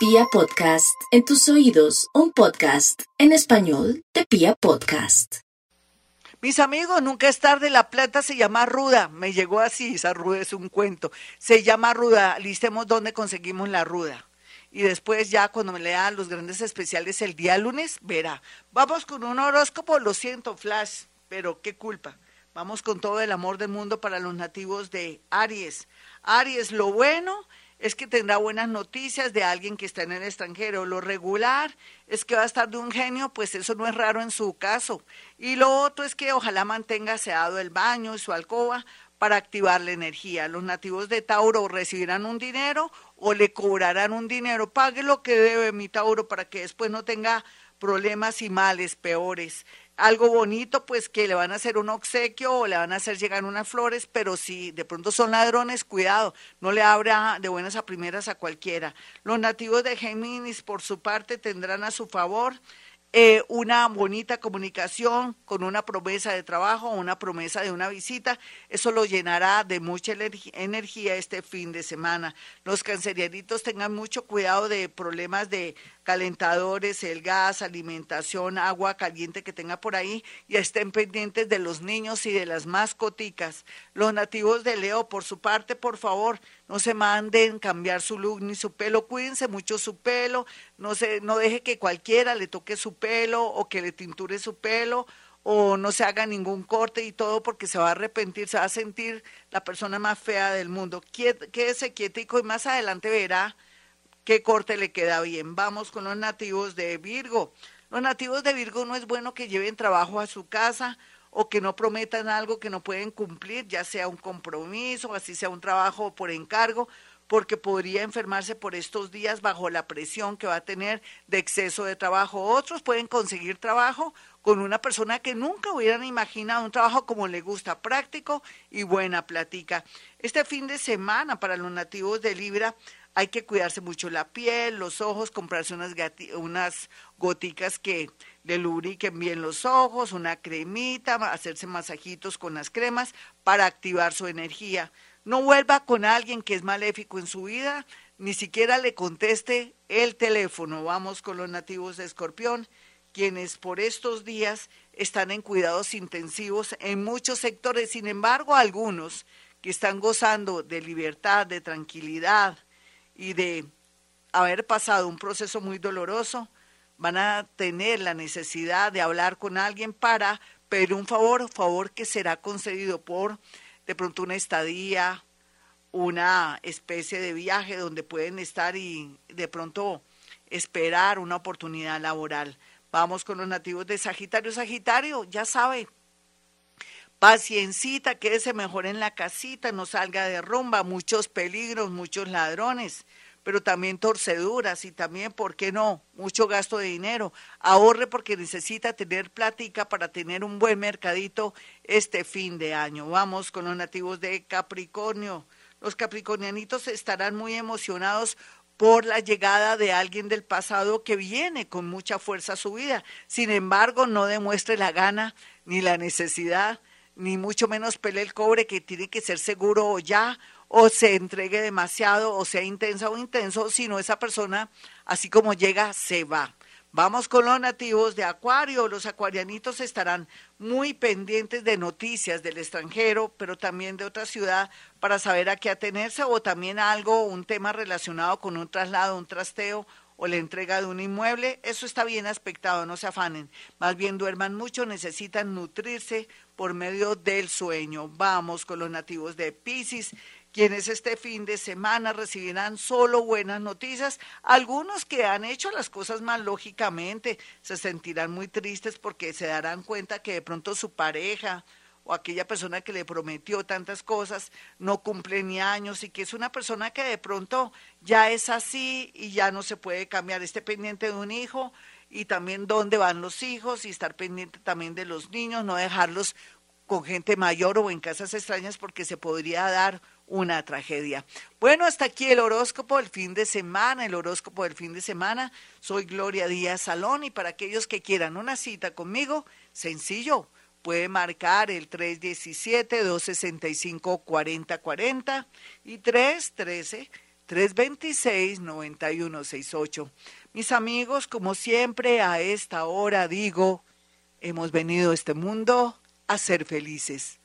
Pia Podcast, en tus oídos, un podcast en español de Pia Podcast. Mis amigos, nunca es tarde, la plata se llama ruda, me llegó así, esa ruda es un cuento, se llama ruda, listemos dónde conseguimos la ruda. Y después ya cuando me lean los grandes especiales el día lunes, verá. Vamos con un horóscopo, lo siento, Flash, pero qué culpa. Vamos con todo el amor del mundo para los nativos de Aries. Aries, lo bueno es que tendrá buenas noticias de alguien que está en el extranjero. Lo regular es que va a estar de un genio, pues eso no es raro en su caso. Y lo otro es que ojalá mantenga aseado el baño y su alcoba para activar la energía. Los nativos de Tauro recibirán un dinero o le cobrarán un dinero. Pague lo que debe mi Tauro para que después no tenga problemas y males peores algo bonito, pues que le van a hacer un obsequio o le van a hacer llegar unas flores, pero si de pronto son ladrones, cuidado, no le abra de buenas a primeras a cualquiera. Los nativos de Géminis, por su parte, tendrán a su favor eh, una bonita comunicación con una promesa de trabajo una promesa de una visita, eso lo llenará de mucha energía este fin de semana. Los cancerianitos tengan mucho cuidado de problemas de calentadores, el gas, alimentación, agua caliente que tenga por ahí y estén pendientes de los niños y de las mascoticas. Los nativos de Leo, por su parte, por favor, no se manden cambiar su look ni su pelo, cuídense mucho su pelo, no se, no deje que cualquiera le toque su pelo o que le tinture su pelo o no se haga ningún corte y todo porque se va a arrepentir, se va a sentir la persona más fea del mundo. Quédese quietico y más adelante verá qué corte le queda bien. Vamos con los nativos de Virgo. Los nativos de Virgo no es bueno que lleven trabajo a su casa o que no prometan algo que no pueden cumplir, ya sea un compromiso, así sea un trabajo por encargo, porque podría enfermarse por estos días bajo la presión que va a tener de exceso de trabajo. Otros pueden conseguir trabajo con una persona que nunca hubieran imaginado un trabajo como le gusta, práctico y buena plática. Este fin de semana para los nativos de Libra hay que cuidarse mucho la piel, los ojos, comprarse unas, unas goticas que le lubriquen bien los ojos, una cremita, hacerse masajitos con las cremas para activar su energía. No vuelva con alguien que es maléfico en su vida, ni siquiera le conteste el teléfono. Vamos con los nativos de Escorpión, quienes por estos días están en cuidados intensivos en muchos sectores. Sin embargo, algunos que están gozando de libertad, de tranquilidad y de haber pasado un proceso muy doloroso, van a tener la necesidad de hablar con alguien para pedir un favor, favor que será concedido por de pronto una estadía, una especie de viaje donde pueden estar y de pronto esperar una oportunidad laboral. Vamos con los nativos de Sagitario. Sagitario, ya sabe, paciencita, quédese mejor en la casita, no salga de rumba, muchos peligros, muchos ladrones pero también torceduras y también, ¿por qué no? Mucho gasto de dinero. Ahorre porque necesita tener plática para tener un buen mercadito este fin de año. Vamos con los nativos de Capricornio. Los capricornianitos estarán muy emocionados por la llegada de alguien del pasado que viene con mucha fuerza a su vida. Sin embargo, no demuestre la gana ni la necesidad, ni mucho menos pele el cobre que tiene que ser seguro ya o se entregue demasiado o sea intensa o intenso, sino esa persona, así como llega, se va. Vamos con los nativos de Acuario. Los acuarianitos estarán muy pendientes de noticias del extranjero, pero también de otra ciudad para saber a qué atenerse o también algo, un tema relacionado con un traslado, un trasteo o la entrega de un inmueble. Eso está bien aspectado, no se afanen. Más bien duerman mucho, necesitan nutrirse por medio del sueño. Vamos con los nativos de Pisces quienes este fin de semana recibirán solo buenas noticias. Algunos que han hecho las cosas mal lógicamente se sentirán muy tristes porque se darán cuenta que de pronto su pareja aquella persona que le prometió tantas cosas no cumple ni años y que es una persona que de pronto ya es así y ya no se puede cambiar. Esté pendiente de un hijo y también dónde van los hijos y estar pendiente también de los niños, no dejarlos con gente mayor o en casas extrañas porque se podría dar una tragedia. Bueno, hasta aquí el horóscopo del fin de semana, el horóscopo del fin de semana. Soy Gloria Díaz Salón y para aquellos que quieran una cita conmigo, sencillo, puede marcar el 317-265-4040 y 313. 326-9168. Mis amigos, como siempre, a esta hora digo, hemos venido a este mundo a ser felices.